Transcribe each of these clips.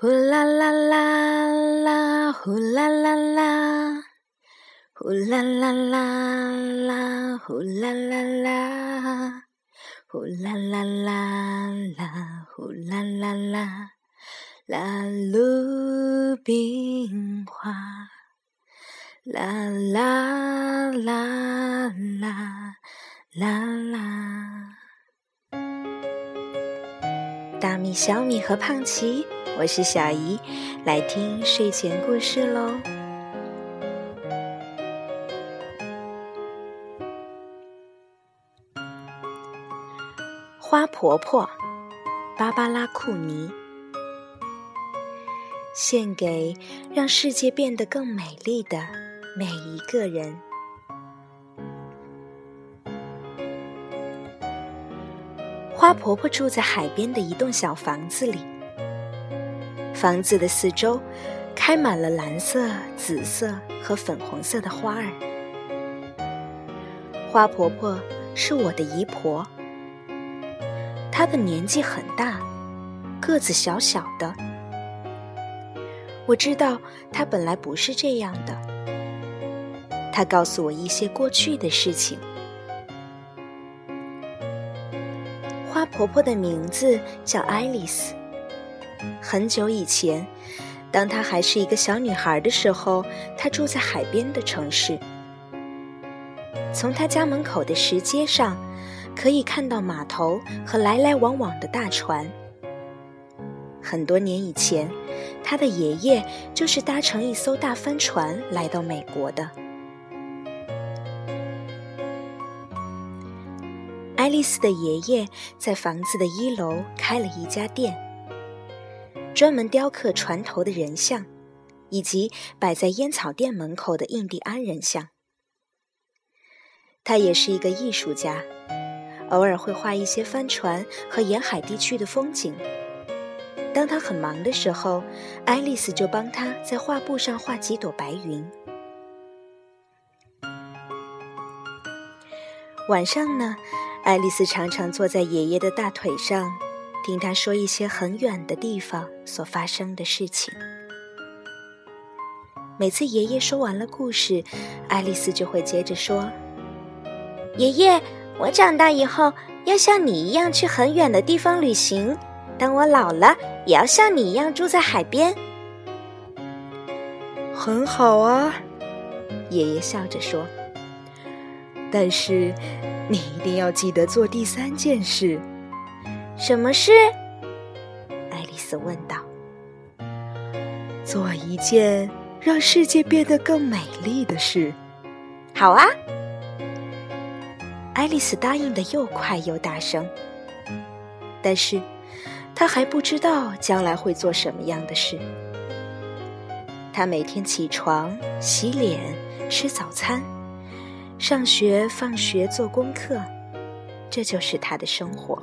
呼啦啦啦啦，呼啦啦啦，呼啦啦啦啦，呼啦啦啦，呼啦啦啦啦，呼啦啦啦，啦鲁冰花，啦啦啦啦啦啦。大米、小米和胖奇，我是小姨，来听睡前故事喽。花婆婆，芭芭拉·库尼，献给让世界变得更美丽的每一个人。花婆婆住在海边的一栋小房子里，房子的四周开满了蓝色、紫色和粉红色的花儿。花婆婆是我的姨婆，她的年纪很大，个子小小的。我知道她本来不是这样的，她告诉我一些过去的事情。花婆婆的名字叫爱丽丝。很久以前，当她还是一个小女孩的时候，她住在海边的城市。从她家门口的石阶上，可以看到码头和来来往往的大船。很多年以前，她的爷爷就是搭乘一艘大帆船来到美国的。爱丽丝的爷爷在房子的一楼开了一家店，专门雕刻船头的人像，以及摆在烟草店门口的印第安人像。他也是一个艺术家，偶尔会画一些帆船和沿海地区的风景。当他很忙的时候，爱丽丝就帮他在画布上画几朵白云。晚上呢？爱丽丝常常坐在爷爷的大腿上，听他说一些很远的地方所发生的事情。每次爷爷说完了故事，爱丽丝就会接着说：“爷爷，我长大以后要像你一样去很远的地方旅行。当我老了，也要像你一样住在海边。”很好啊，爷爷笑着说。但是。你一定要记得做第三件事。什么事？爱丽丝问道。做一件让世界变得更美丽的事。好啊！爱丽丝答应的又快又大声。但是，她还不知道将来会做什么样的事。她每天起床、洗脸、吃早餐。上学、放学、做功课，这就是他的生活。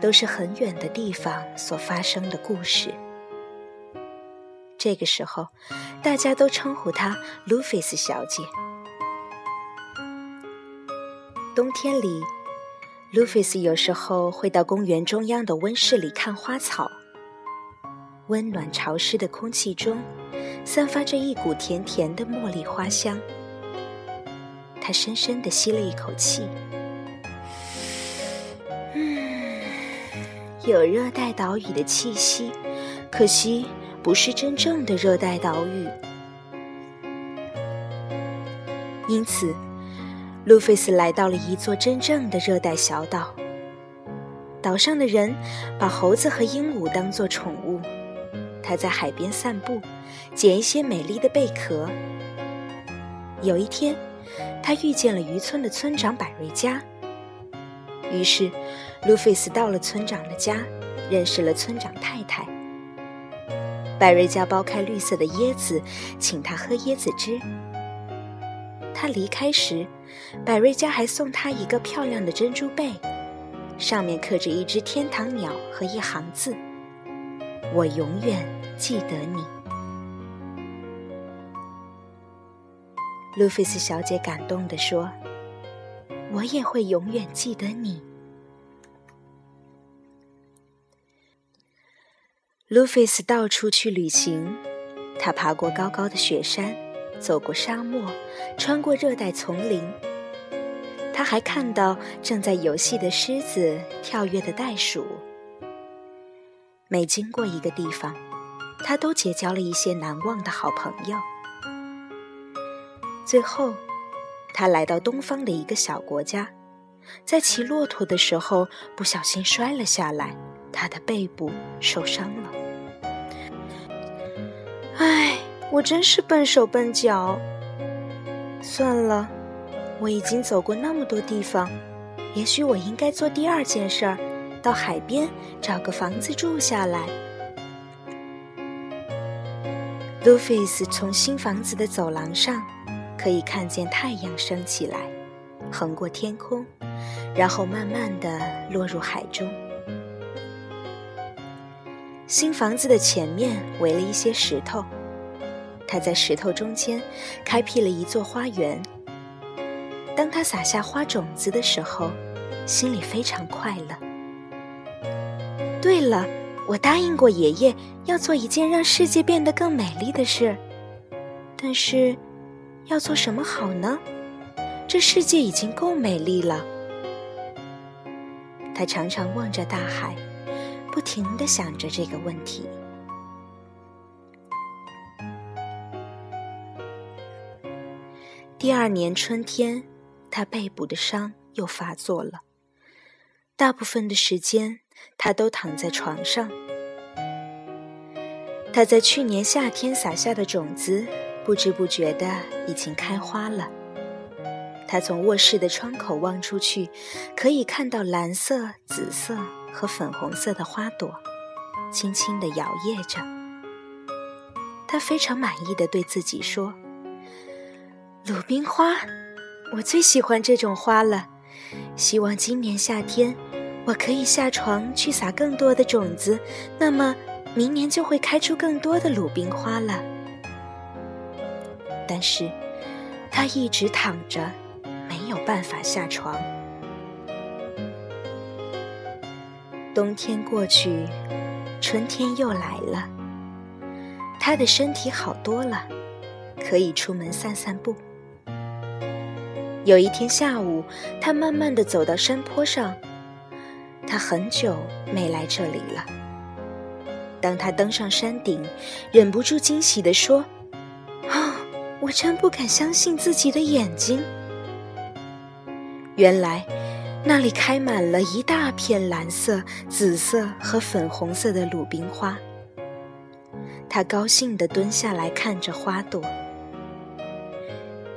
都是很远的地方所发生的故事。这个时候，大家都称呼她路菲斯小姐。冬天里，路菲斯有时候会到公园中央的温室里看花草。温暖潮湿的空气中。散发着一股甜甜的茉莉花香。他深深的吸了一口气，有热带岛屿的气息，可惜不是真正的热带岛屿。因此，路菲斯来到了一座真正的热带小岛。岛上的人把猴子和鹦鹉当作宠物。他在海边散步，捡一些美丽的贝壳。有一天，他遇见了渔村的村长百瑞佳。于是，路费斯到了村长的家，认识了村长太太。百瑞佳剥开绿色的椰子，请他喝椰子汁。他离开时，百瑞佳还送他一个漂亮的珍珠贝，上面刻着一只天堂鸟和一行字：“我永远记得你。”路菲斯小姐感动地说：“我也会永远记得你。”路菲斯到处去旅行，他爬过高高的雪山，走过沙漠，穿过热带丛林。他还看到正在游戏的狮子，跳跃的袋鼠。每经过一个地方，他都结交了一些难忘的好朋友。最后，他来到东方的一个小国家，在骑骆驼的时候不小心摔了下来，他的背部受伤了。唉，我真是笨手笨脚。算了，我已经走过那么多地方，也许我应该做第二件事儿，到海边找个房子住下来。路菲斯从新房子的走廊上。可以看见太阳升起来，横过天空，然后慢慢的落入海中。新房子的前面围了一些石头，他在石头中间开辟了一座花园。当他撒下花种子的时候，心里非常快乐。对了，我答应过爷爷要做一件让世界变得更美丽的事，但是。要做什么好呢？这世界已经够美丽了。他常常望着大海，不停的想着这个问题。第二年春天，他背部的伤又发作了。大部分的时间，他都躺在床上。他在去年夏天撒下的种子。不知不觉的已经开花了。他从卧室的窗口望出去，可以看到蓝色、紫色和粉红色的花朵，轻轻地摇曳着。他非常满意的对自己说：“鲁冰花，我最喜欢这种花了。希望今年夏天我可以下床去撒更多的种子，那么明年就会开出更多的鲁冰花了。”但是，他一直躺着，没有办法下床。冬天过去，春天又来了。他的身体好多了，可以出门散散步。有一天下午，他慢慢的走到山坡上。他很久没来这里了。当他登上山顶，忍不住惊喜地说。我真不敢相信自己的眼睛。原来，那里开满了一大片蓝色、紫色和粉红色的鲁冰花。他高兴地蹲下来看着花朵。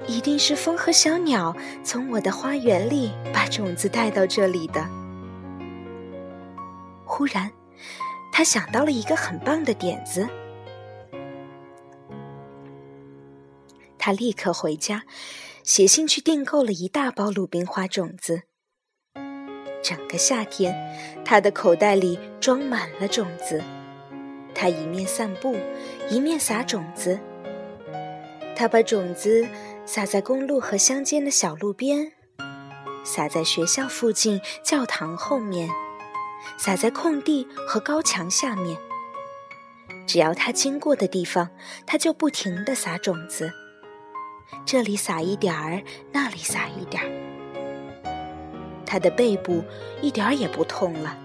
一定是风和小鸟从我的花园里把种子带到这里的。忽然，他想到了一个很棒的点子。他立刻回家，写信去订购了一大包鲁冰花种子。整个夏天，他的口袋里装满了种子。他一面散步，一面撒种子。他把种子撒在公路和乡间的小路边，撒在学校附近教堂后面，撒在空地和高墙下面。只要他经过的地方，他就不停地撒种子。这里撒一点儿，那里撒一点儿。他的背部一点儿也不痛了，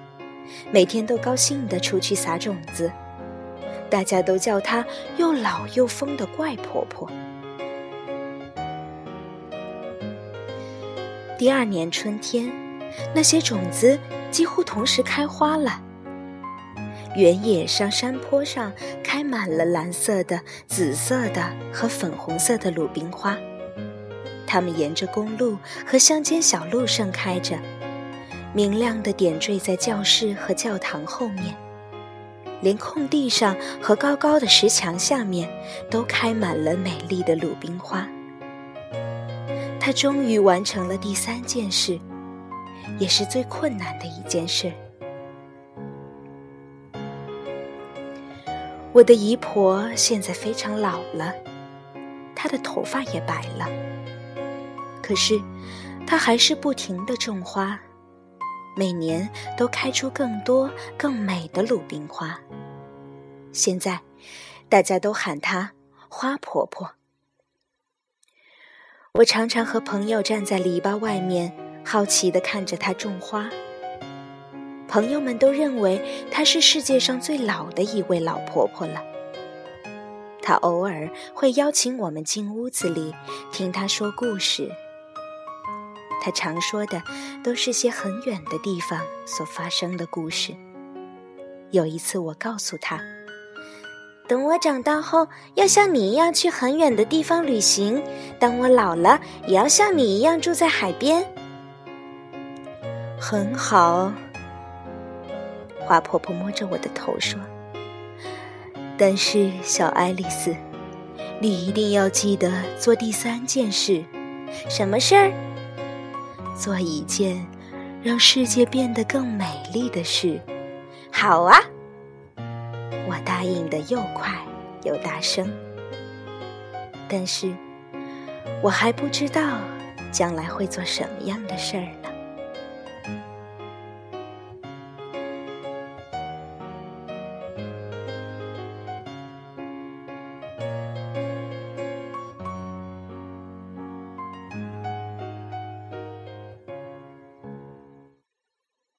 每天都高兴地出去撒种子。大家都叫她又老又疯的怪婆婆。第二年春天，那些种子几乎同时开花了。原野上、山坡上开满了蓝色的、紫色的和粉红色的鲁冰花，它们沿着公路和乡间小路盛开着，明亮的点缀在教室和教堂后面。连空地上和高高的石墙下面都开满了美丽的鲁冰花。他终于完成了第三件事，也是最困难的一件事。我的姨婆现在非常老了，她的头发也白了。可是，她还是不停的种花，每年都开出更多更美的鲁冰花。现在，大家都喊她花婆婆。我常常和朋友站在篱笆外面，好奇地看着她种花。朋友们都认为她是世界上最老的一位老婆婆了。她偶尔会邀请我们进屋子里听她说故事。她常说的都是些很远的地方所发生的故事。有一次，我告诉她。等我长大后，要像你一样去很远的地方旅行；当我老了，也要像你一样住在海边。很好，花婆婆摸着我的头说：“但是，小爱丽丝，你一定要记得做第三件事。什么事儿？做一件让世界变得更美丽的事。好啊。”我答应的又快又大声，但是我还不知道将来会做什么样的事儿呢。